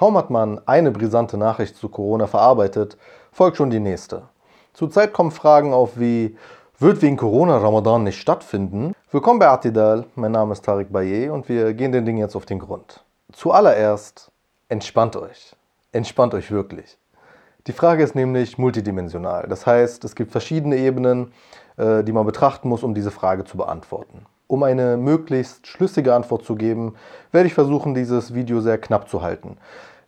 Kaum hat man eine brisante Nachricht zu Corona verarbeitet, folgt schon die nächste. Zurzeit kommen Fragen auf wie, wird wegen Corona Ramadan nicht stattfinden? Willkommen bei Atidal, mein Name ist Tariq Baye und wir gehen den Dingen jetzt auf den Grund. Zuallererst, entspannt euch. Entspannt euch wirklich. Die Frage ist nämlich multidimensional. Das heißt, es gibt verschiedene Ebenen, äh, die man betrachten muss, um diese Frage zu beantworten. Um eine möglichst schlüssige Antwort zu geben, werde ich versuchen, dieses Video sehr knapp zu halten.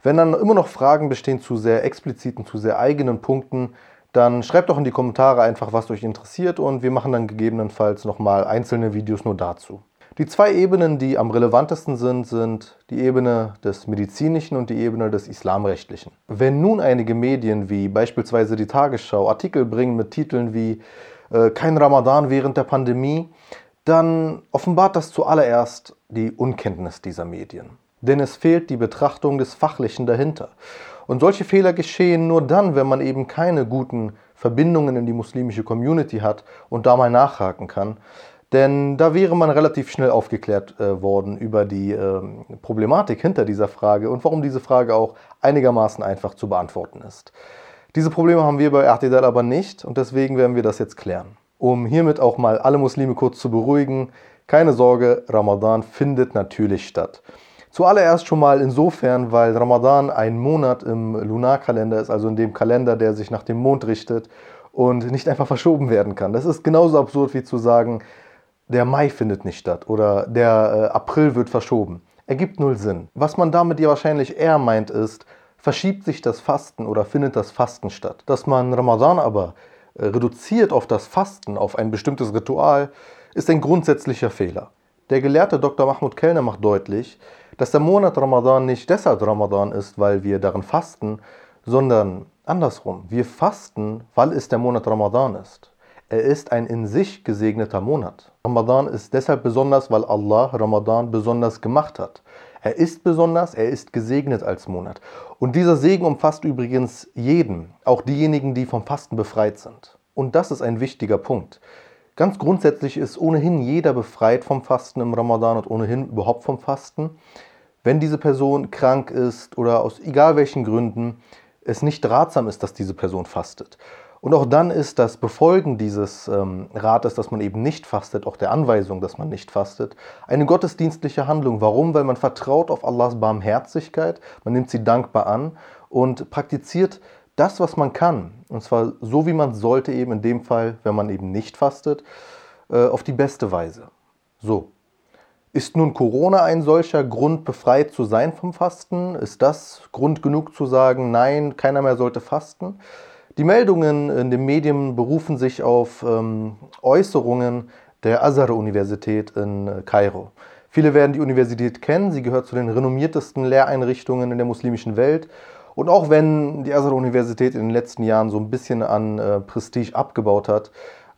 Wenn dann immer noch Fragen bestehen zu sehr expliziten, zu sehr eigenen Punkten, dann schreibt doch in die Kommentare einfach, was euch interessiert und wir machen dann gegebenenfalls nochmal einzelne Videos nur dazu. Die zwei Ebenen, die am relevantesten sind, sind die Ebene des medizinischen und die Ebene des islamrechtlichen. Wenn nun einige Medien wie beispielsweise die Tagesschau Artikel bringen mit Titeln wie äh, Kein Ramadan während der Pandemie, dann offenbart das zuallererst die Unkenntnis dieser Medien. Denn es fehlt die Betrachtung des Fachlichen dahinter. Und solche Fehler geschehen nur dann, wenn man eben keine guten Verbindungen in die muslimische Community hat und da mal nachhaken kann. Denn da wäre man relativ schnell aufgeklärt äh, worden über die äh, Problematik hinter dieser Frage und warum diese Frage auch einigermaßen einfach zu beantworten ist. Diese Probleme haben wir bei RTDL aber nicht und deswegen werden wir das jetzt klären um hiermit auch mal alle Muslime kurz zu beruhigen. Keine Sorge, Ramadan findet natürlich statt. Zuallererst schon mal insofern, weil Ramadan ein Monat im Lunarkalender ist, also in dem Kalender, der sich nach dem Mond richtet und nicht einfach verschoben werden kann. Das ist genauso absurd wie zu sagen, der Mai findet nicht statt oder der äh, April wird verschoben. Ergibt null Sinn. Was man damit ja wahrscheinlich eher meint ist, verschiebt sich das Fasten oder findet das Fasten statt. Dass man Ramadan aber äh, reduziert auf das Fasten, auf ein bestimmtes Ritual, ist ein grundsätzlicher Fehler. Der Gelehrte Dr. Mahmoud Kellner macht deutlich, dass der Monat Ramadan nicht deshalb Ramadan ist, weil wir darin fasten, sondern andersrum. Wir fasten, weil es der Monat Ramadan ist. Er ist ein in sich gesegneter Monat. Ramadan ist deshalb besonders, weil Allah Ramadan besonders gemacht hat. Er ist besonders, er ist gesegnet als Monat. Und dieser Segen umfasst übrigens jeden, auch diejenigen, die vom Fasten befreit sind. Und das ist ein wichtiger Punkt. Ganz grundsätzlich ist ohnehin jeder befreit vom Fasten im Ramadan und ohnehin überhaupt vom Fasten. Wenn diese Person krank ist oder aus egal welchen Gründen es nicht ratsam ist, dass diese Person fastet. Und auch dann ist das Befolgen dieses ähm, Rates, dass man eben nicht fastet, auch der Anweisung, dass man nicht fastet, eine gottesdienstliche Handlung. Warum? Weil man vertraut auf Allahs Barmherzigkeit, man nimmt sie dankbar an und praktiziert das, was man kann. Und zwar so, wie man sollte, eben in dem Fall, wenn man eben nicht fastet, äh, auf die beste Weise. So. Ist nun Corona ein solcher Grund, befreit zu sein vom Fasten? Ist das Grund genug zu sagen, nein, keiner mehr sollte fasten? Die Meldungen in den Medien berufen sich auf ähm, Äußerungen der Azhar-Universität in äh, Kairo. Viele werden die Universität kennen, sie gehört zu den renommiertesten Lehreinrichtungen in der muslimischen Welt. Und auch wenn die Azhar-Universität in den letzten Jahren so ein bisschen an äh, Prestige abgebaut hat,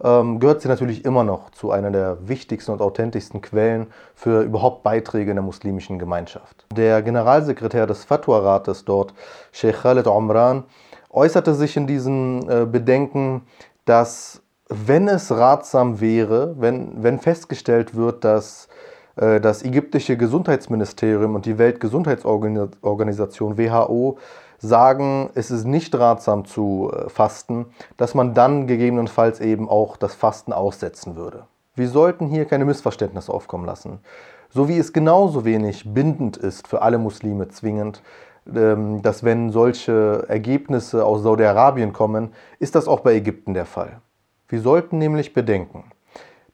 ähm, gehört sie natürlich immer noch zu einer der wichtigsten und authentischsten Quellen für überhaupt Beiträge in der muslimischen Gemeinschaft. Der Generalsekretär des Fatwa-Rates dort, Sheikh Khaled Omran, äußerte sich in diesen äh, Bedenken, dass wenn es ratsam wäre, wenn, wenn festgestellt wird, dass äh, das ägyptische Gesundheitsministerium und die Weltgesundheitsorganisation WHO sagen, es ist nicht ratsam zu äh, fasten, dass man dann gegebenenfalls eben auch das Fasten aussetzen würde. Wir sollten hier keine Missverständnisse aufkommen lassen. So wie es genauso wenig bindend ist für alle Muslime zwingend, ähm, dass wenn solche Ergebnisse aus Saudi-Arabien kommen, ist das auch bei Ägypten der Fall. Wir sollten nämlich bedenken,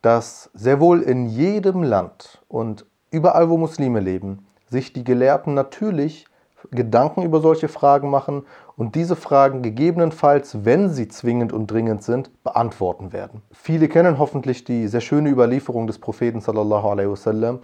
dass sehr wohl in jedem Land und überall, wo Muslime leben, sich die Gelehrten natürlich Gedanken über solche Fragen machen und diese Fragen gegebenenfalls, wenn sie zwingend und dringend sind, beantworten werden. Viele kennen hoffentlich die sehr schöne Überlieferung des Propheten sallallahu alaihi wasallam,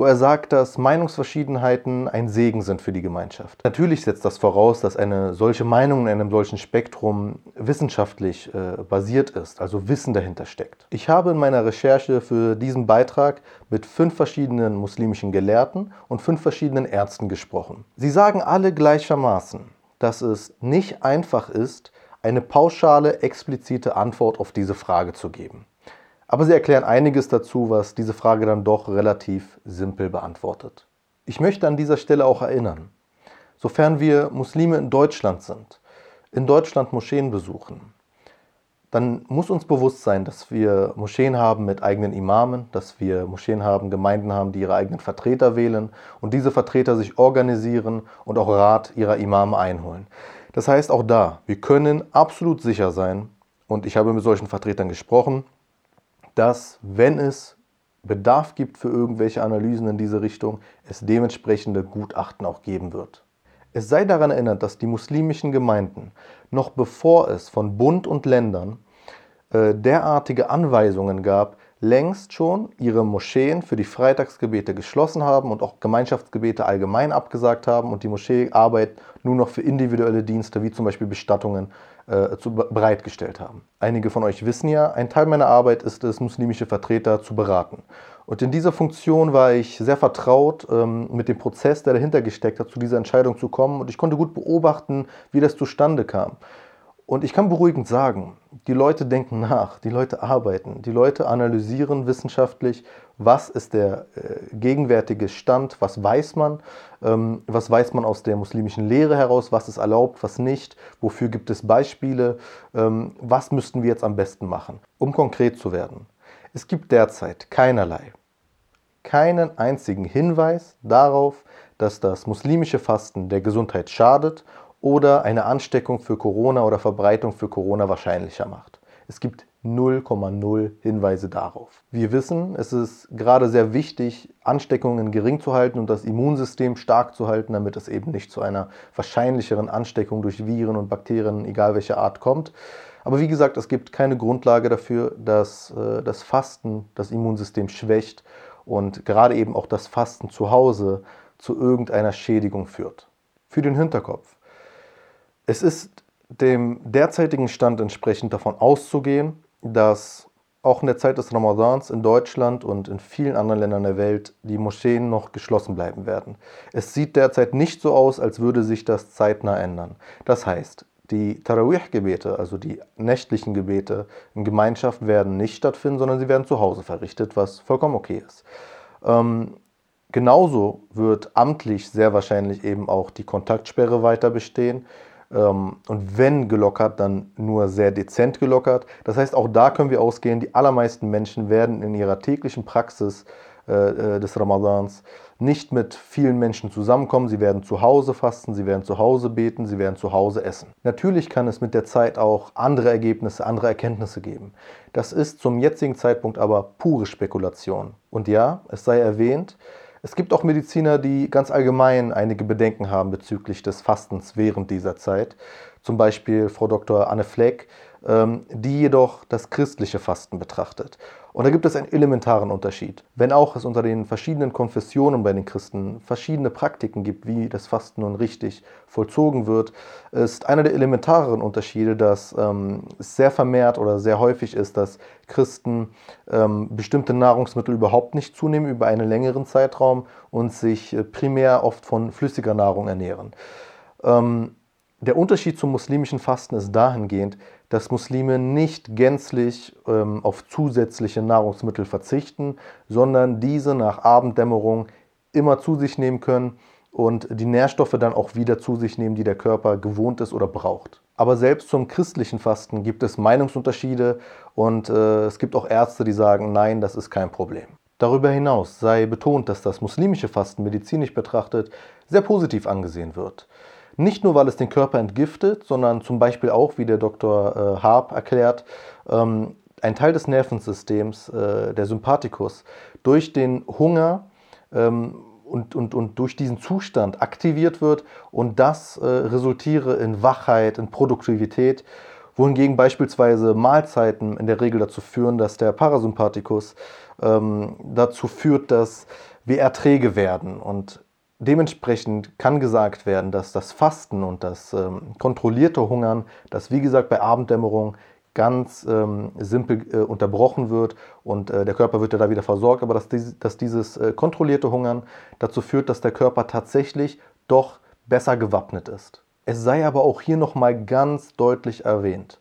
wo er sagt, dass Meinungsverschiedenheiten ein Segen sind für die Gemeinschaft. Natürlich setzt das voraus, dass eine solche Meinung in einem solchen Spektrum wissenschaftlich äh, basiert ist, also Wissen dahinter steckt. Ich habe in meiner Recherche für diesen Beitrag mit fünf verschiedenen muslimischen Gelehrten und fünf verschiedenen Ärzten gesprochen. Sie sagen alle gleichermaßen, dass es nicht einfach ist, eine pauschale, explizite Antwort auf diese Frage zu geben. Aber sie erklären einiges dazu, was diese Frage dann doch relativ simpel beantwortet. Ich möchte an dieser Stelle auch erinnern, Sofern wir Muslime in Deutschland sind, in Deutschland Moscheen besuchen, dann muss uns bewusst sein, dass wir Moscheen haben mit eigenen Imamen, dass wir Moscheen haben, Gemeinden haben, die ihre eigenen Vertreter wählen und diese Vertreter sich organisieren und auch Rat ihrer Imame einholen. Das heißt auch da, wir können absolut sicher sein, und ich habe mit solchen Vertretern gesprochen, dass wenn es Bedarf gibt für irgendwelche Analysen in diese Richtung, es dementsprechende Gutachten auch geben wird. Es sei daran erinnert, dass die muslimischen Gemeinden, noch bevor es von Bund und Ländern äh, derartige Anweisungen gab, längst schon ihre Moscheen für die Freitagsgebete geschlossen haben und auch Gemeinschaftsgebete allgemein abgesagt haben und die Moscheearbeit nur noch für individuelle Dienste wie zum Beispiel Bestattungen äh, zu, bereitgestellt haben. Einige von euch wissen ja, ein Teil meiner Arbeit ist es, muslimische Vertreter zu beraten. Und in dieser Funktion war ich sehr vertraut ähm, mit dem Prozess, der dahinter gesteckt hat, zu dieser Entscheidung zu kommen. Und ich konnte gut beobachten, wie das zustande kam. Und ich kann beruhigend sagen, die Leute denken nach, die Leute arbeiten, die Leute analysieren wissenschaftlich, was ist der äh, gegenwärtige Stand, was weiß man, ähm, was weiß man aus der muslimischen Lehre heraus, was ist erlaubt, was nicht, wofür gibt es Beispiele, ähm, was müssten wir jetzt am besten machen, um konkret zu werden. Es gibt derzeit keinerlei, keinen einzigen Hinweis darauf, dass das muslimische Fasten der Gesundheit schadet oder eine Ansteckung für Corona oder Verbreitung für Corona wahrscheinlicher macht. Es gibt 0,0 Hinweise darauf. Wir wissen, es ist gerade sehr wichtig, Ansteckungen gering zu halten und das Immunsystem stark zu halten, damit es eben nicht zu einer wahrscheinlicheren Ansteckung durch Viren und Bakterien, egal welcher Art, kommt. Aber wie gesagt, es gibt keine Grundlage dafür, dass äh, das Fasten das Immunsystem schwächt und gerade eben auch das Fasten zu Hause zu irgendeiner Schädigung führt. Für den Hinterkopf. Es ist dem derzeitigen Stand entsprechend davon auszugehen, dass auch in der Zeit des Ramadans in Deutschland und in vielen anderen Ländern der Welt die Moscheen noch geschlossen bleiben werden. Es sieht derzeit nicht so aus, als würde sich das zeitnah ändern. Das heißt, die Tarawih-Gebete, also die nächtlichen Gebete in Gemeinschaft, werden nicht stattfinden, sondern sie werden zu Hause verrichtet, was vollkommen okay ist. Ähm, genauso wird amtlich sehr wahrscheinlich eben auch die Kontaktsperre weiter bestehen. Ähm, und wenn gelockert, dann nur sehr dezent gelockert. Das heißt, auch da können wir ausgehen, die allermeisten Menschen werden in ihrer täglichen Praxis äh, äh, des Ramadans nicht mit vielen Menschen zusammenkommen. Sie werden zu Hause fasten, sie werden zu Hause beten, sie werden zu Hause essen. Natürlich kann es mit der Zeit auch andere Ergebnisse, andere Erkenntnisse geben. Das ist zum jetzigen Zeitpunkt aber pure Spekulation. Und ja, es sei erwähnt, es gibt auch Mediziner, die ganz allgemein einige Bedenken haben bezüglich des Fastens während dieser Zeit. Zum Beispiel Frau Dr. Anne Fleck, ähm, die jedoch das christliche Fasten betrachtet. Und da gibt es einen elementaren Unterschied. Wenn auch es unter den verschiedenen Konfessionen bei den Christen verschiedene Praktiken gibt, wie das Fasten nun richtig vollzogen wird, ist einer der elementareren Unterschiede, dass ähm, es sehr vermehrt oder sehr häufig ist, dass Christen ähm, bestimmte Nahrungsmittel überhaupt nicht zunehmen über einen längeren Zeitraum und sich äh, primär oft von flüssiger Nahrung ernähren. Ähm, der Unterschied zum muslimischen Fasten ist dahingehend, dass Muslime nicht gänzlich ähm, auf zusätzliche Nahrungsmittel verzichten, sondern diese nach Abenddämmerung immer zu sich nehmen können und die Nährstoffe dann auch wieder zu sich nehmen, die der Körper gewohnt ist oder braucht. Aber selbst zum christlichen Fasten gibt es Meinungsunterschiede und äh, es gibt auch Ärzte, die sagen, nein, das ist kein Problem. Darüber hinaus sei betont, dass das muslimische Fasten medizinisch betrachtet sehr positiv angesehen wird. Nicht nur, weil es den Körper entgiftet, sondern zum Beispiel auch, wie der Dr. Äh, Harp erklärt, ähm, ein Teil des Nervensystems, äh, der Sympathikus, durch den Hunger ähm, und, und, und durch diesen Zustand aktiviert wird und das äh, resultiere in Wachheit, in Produktivität, wohingegen beispielsweise Mahlzeiten in der Regel dazu führen, dass der Parasympathikus ähm, dazu führt, dass wir erträge werden und Dementsprechend kann gesagt werden, dass das Fasten und das ähm, kontrollierte Hungern, das wie gesagt bei Abenddämmerung ganz ähm, simpel äh, unterbrochen wird und äh, der Körper wird ja da wieder versorgt, aber dass, dies, dass dieses äh, kontrollierte Hungern dazu führt, dass der Körper tatsächlich doch besser gewappnet ist. Es sei aber auch hier nochmal ganz deutlich erwähnt,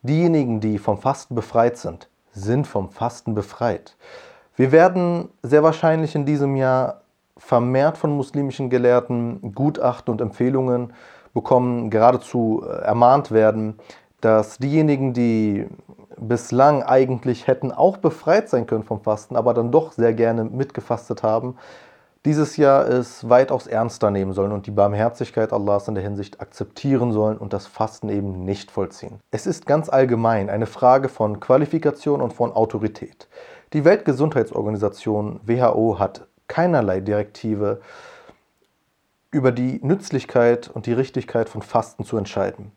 diejenigen, die vom Fasten befreit sind, sind vom Fasten befreit. Wir werden sehr wahrscheinlich in diesem Jahr vermehrt von muslimischen Gelehrten Gutachten und Empfehlungen bekommen, geradezu äh, ermahnt werden, dass diejenigen, die bislang eigentlich hätten auch befreit sein können vom Fasten, aber dann doch sehr gerne mitgefastet haben, dieses Jahr es weitaus ernster nehmen sollen und die Barmherzigkeit Allahs in der Hinsicht akzeptieren sollen und das Fasten eben nicht vollziehen. Es ist ganz allgemein eine Frage von Qualifikation und von Autorität. Die Weltgesundheitsorganisation WHO hat keinerlei Direktive über die Nützlichkeit und die Richtigkeit von Fasten zu entscheiden.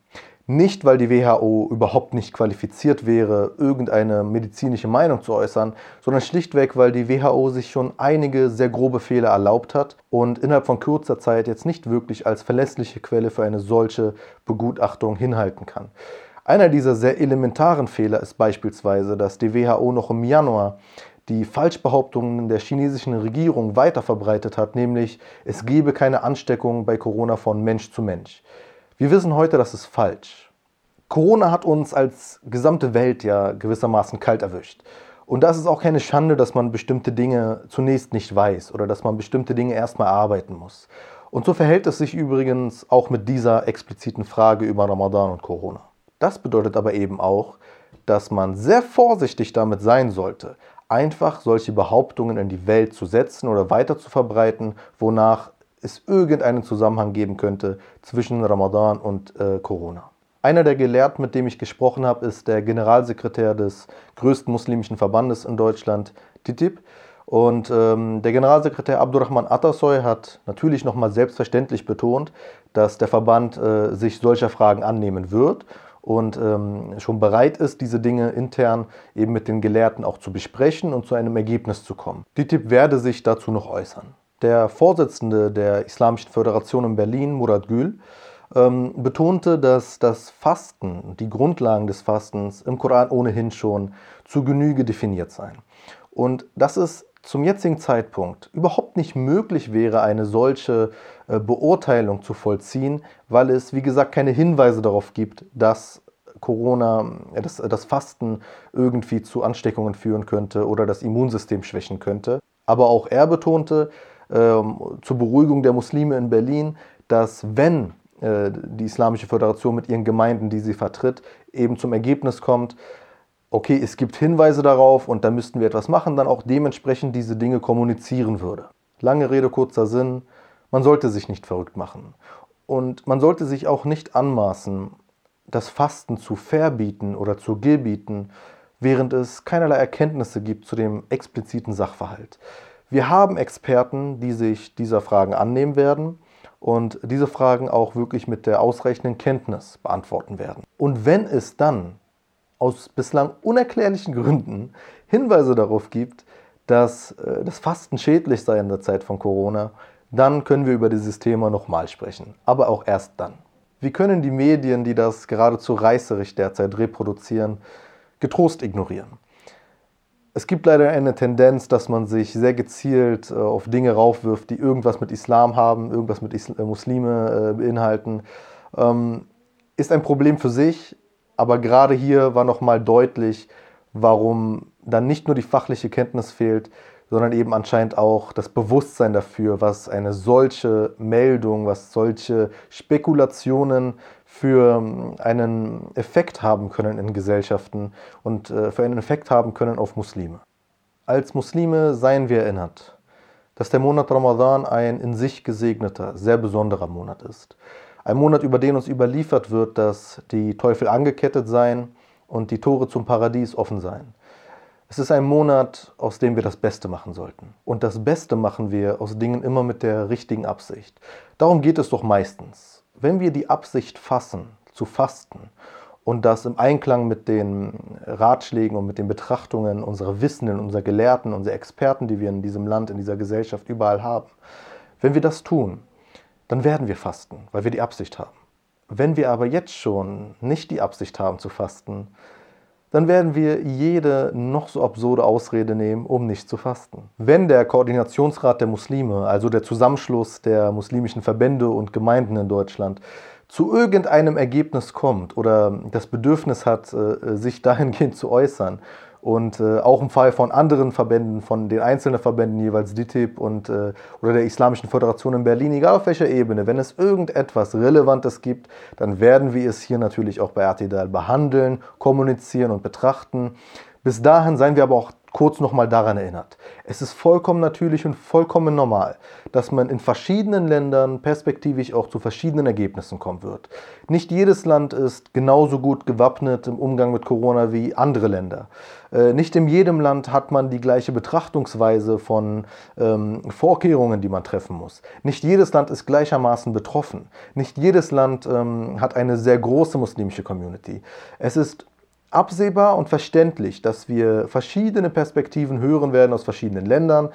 Nicht, weil die WHO überhaupt nicht qualifiziert wäre, irgendeine medizinische Meinung zu äußern, sondern schlichtweg, weil die WHO sich schon einige sehr grobe Fehler erlaubt hat und innerhalb von kurzer Zeit jetzt nicht wirklich als verlässliche Quelle für eine solche Begutachtung hinhalten kann. Einer dieser sehr elementaren Fehler ist beispielsweise, dass die WHO noch im Januar die Falschbehauptungen der chinesischen Regierung weiter verbreitet hat, nämlich es gebe keine Ansteckung bei Corona von Mensch zu Mensch. Wir wissen heute, das ist falsch. Corona hat uns als gesamte Welt ja gewissermaßen kalt erwischt. Und da ist auch keine Schande, dass man bestimmte Dinge zunächst nicht weiß oder dass man bestimmte Dinge erstmal arbeiten muss. Und so verhält es sich übrigens auch mit dieser expliziten Frage über Ramadan und Corona. Das bedeutet aber eben auch, dass man sehr vorsichtig damit sein sollte, einfach solche Behauptungen in die Welt zu setzen oder weiter zu verbreiten, wonach es irgendeinen Zusammenhang geben könnte zwischen Ramadan und äh, Corona. Einer der Gelehrten, mit dem ich gesprochen habe, ist der Generalsekretär des größten muslimischen Verbandes in Deutschland, TTIP. Und ähm, der Generalsekretär Abdurrahman Atasoy hat natürlich nochmal selbstverständlich betont, dass der Verband äh, sich solcher Fragen annehmen wird und ähm, schon bereit ist, diese Dinge intern eben mit den Gelehrten auch zu besprechen und zu einem Ergebnis zu kommen. TTIP werde sich dazu noch äußern. Der Vorsitzende der Islamischen Föderation in Berlin, Murat Gül, ähm, betonte, dass das Fasten, die Grundlagen des Fastens im Koran ohnehin schon zu Genüge definiert seien. Und dass es zum jetzigen Zeitpunkt überhaupt nicht möglich wäre, eine solche äh, Beurteilung zu vollziehen, weil es, wie gesagt, keine Hinweise darauf gibt, dass Corona, äh, das, das Fasten irgendwie zu Ansteckungen führen könnte oder das Immunsystem schwächen könnte. Aber auch er betonte, ähm, zur Beruhigung der Muslime in Berlin, dass wenn äh, die Islamische Föderation mit ihren Gemeinden, die sie vertritt, eben zum Ergebnis kommt, okay, es gibt Hinweise darauf und da müssten wir etwas machen, dann auch dementsprechend diese Dinge kommunizieren würde. Lange Rede, kurzer Sinn, man sollte sich nicht verrückt machen. Und man sollte sich auch nicht anmaßen, das Fasten zu verbieten oder zu gebieten, während es keinerlei Erkenntnisse gibt zu dem expliziten Sachverhalt. Wir haben Experten, die sich dieser Fragen annehmen werden und diese Fragen auch wirklich mit der ausreichenden Kenntnis beantworten werden. Und wenn es dann aus bislang unerklärlichen Gründen Hinweise darauf gibt, dass äh, das Fasten schädlich sei in der Zeit von Corona, dann können wir über dieses Thema nochmal sprechen. Aber auch erst dann. Wie können die Medien, die das geradezu reißerig derzeit reproduzieren, getrost ignorieren? Es gibt leider eine Tendenz, dass man sich sehr gezielt äh, auf Dinge raufwirft, die irgendwas mit Islam haben, irgendwas mit Isl äh, Muslime beinhalten. Ähm, ist ein Problem für sich, aber gerade hier war nochmal deutlich, warum dann nicht nur die fachliche Kenntnis fehlt, sondern eben anscheinend auch das Bewusstsein dafür, was eine solche Meldung, was solche Spekulationen für ähm, einen Effekt haben können in Gesellschaften und äh, für einen Effekt haben können auf Muslime. Als Muslime seien wir erinnert, dass der Monat Ramadan ein in sich gesegneter, sehr besonderer Monat ist. Ein Monat, über den uns überliefert wird, dass die Teufel angekettet seien und die Tore zum Paradies offen seien. Es ist ein Monat, aus dem wir das Beste machen sollten. Und das Beste machen wir aus Dingen immer mit der richtigen Absicht. Darum geht es doch meistens wenn wir die Absicht fassen, zu fasten und das im Einklang mit den Ratschlägen und mit den Betrachtungen unserer Wissenden, unserer Gelehrten, unserer Experten, die wir in diesem Land, in dieser Gesellschaft überall haben, wenn wir das tun, dann werden wir fasten, weil wir die Absicht haben. Wenn wir aber jetzt schon nicht die Absicht haben zu fasten, dann werden wir jede noch so absurde Ausrede nehmen, um nicht zu fasten. Wenn der Koordinationsrat der Muslime, also der Zusammenschluss der muslimischen Verbände und Gemeinden in Deutschland, zu irgendeinem Ergebnis kommt oder das Bedürfnis hat, äh, sich dahingehend zu äußern Und äh, auch im Fall von anderen Verbänden, von den einzelnen Verbänden jeweils DITIB und äh, oder der Islamischen Föderation in Berlin, egal auf welcher Ebene, wenn es irgendetwas Relevantes gibt, dann werden wir es hier natürlich auch bei RTDL behandeln, kommunizieren und betrachten. Bis dahin seien wir aber auch kurz nochmal daran erinnert. Es ist vollkommen natürlich und vollkommen normal, dass man in verschiedenen Ländern perspektivisch auch zu verschiedenen Ergebnissen kommen wird. Nicht jedes Land ist genauso gut gewappnet im Umgang mit Corona wie andere Länder. Äh, nicht in jedem Land hat man die gleiche Betrachtungsweise von ähm, Vorkehrungen, die man treffen muss. Nicht jedes Land ist gleichermaßen betroffen. Nicht jedes Land ähm, hat eine sehr große muslimische Community. Es ist absehbar und verständlich, dass wir verschiedene Perspektiven hören werden aus verschiedenen Ländern.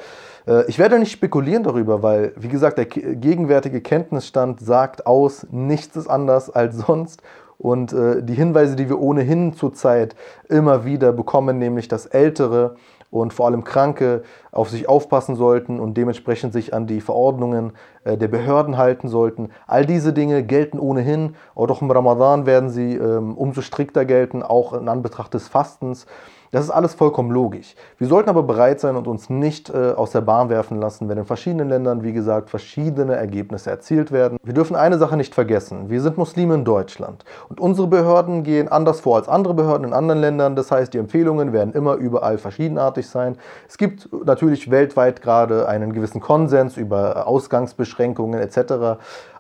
Äh, ich werde nicht spekulieren darüber, weil, wie gesagt, der gegenwärtige Kenntnisstand sagt aus, nichts ist anders als sonst. Und äh, die Hinweise, die wir ohnehin zurzeit immer wieder bekommen, nämlich dass Ältere und vor allem Kranke auf sich aufpassen sollten und dementsprechend sich an die Verordnungen äh, der Behörden halten sollten. All diese Dinge gelten ohnehin, auch im Ramadan werden sie ähm, umso strikter gelten, auch in Anbetracht des Fastens. Das ist alles vollkommen logisch. Wir sollten aber bereit sein und uns nicht äh, aus der Bahn werfen lassen, wenn in verschiedenen Ländern, wie gesagt, verschiedene Ergebnisse erzielt werden. Wir dürfen eine Sache nicht vergessen. Wir sind Muslime in Deutschland und unsere Behörden gehen anders vor als andere Behörden in anderen Ländern. Das heißt, die Empfehlungen werden immer überall verschiedenartig sein. Es gibt natürlich weltweit gerade einen gewissen Konsens über Ausgangsbeschränkungen etc.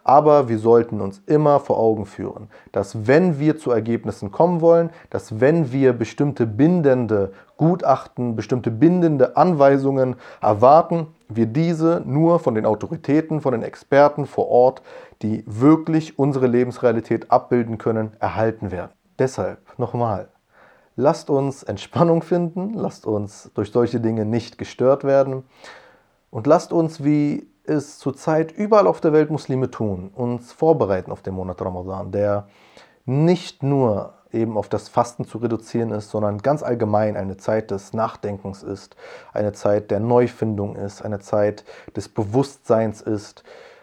Aber wir sollten uns immer vor Augen führen, dass wenn wir zu Ergebnissen kommen wollen, dass wenn wir bestimmte bindende Gutachten, bestimmte bindende Anweisungen erwarten, wir diese nur von den Autoritäten, von den Experten vor Ort, die wirklich unsere Lebensrealität abbilden können, erhalten werden. Deshalb nochmal, lasst uns Entspannung finden, lasst uns durch solche Dinge nicht gestört werden und lasst uns wie es zurzeit überall auf der Welt Muslime tun, uns vorbereiten auf den Monat Ramadan, der nicht nur eben auf das Fasten zu reduzieren ist, sondern ganz allgemein eine Zeit des Nachdenkens ist, eine Zeit der Neufindung ist, eine Zeit des Bewusstseins ist,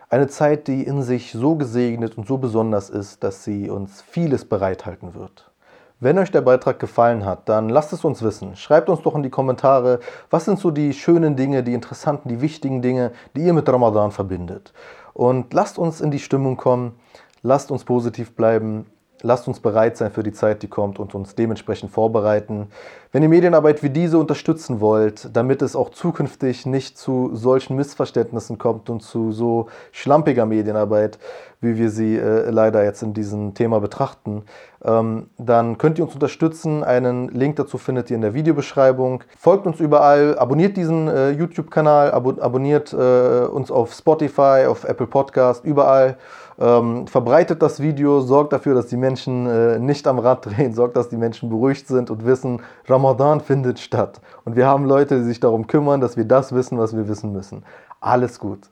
eine Zeit, die in sich so gesegnet und so besonders ist, dass sie uns vieles bereithalten wird. Wenn euch der Beitrag gefallen hat, dann lasst es uns wissen. Schreibt uns doch in die Kommentare, was sind so die schönen Dinge, die interessanten, die wichtigen Dinge, die ihr mit Ramadan verbindet. Und lasst uns in die Stimmung kommen, lasst uns positiv bleiben lasst uns bereit sein für die Zeit, die kommt und uns dementsprechend vorbereiten. Wenn ihr Medienarbeit wie diese unterstützen wollt, damit es auch zukünftig nicht zu solchen Missverständnissen kommt und zu so schlampiger Medienarbeit, wie wir sie äh, leider jetzt in diesem Thema betrachten, ähm, dann könnt ihr uns unterstützen. Einen Link dazu findet ihr in der Videobeschreibung. Folgt uns überall, abonniert diesen äh, YouTube-Kanal, abo abonniert äh, uns auf Spotify, auf Apple Podcast, überall. Ähm, verbreitet das Video, sorgt dafür, dass die Menschen äh, nicht am Rad drehen, sorgt, dass die Menschen beruhigt sind und wissen, Ramadan findet statt. Und wir haben Leute, die sich darum kümmern, dass wir das wissen, was wir wissen müssen. Alles gut.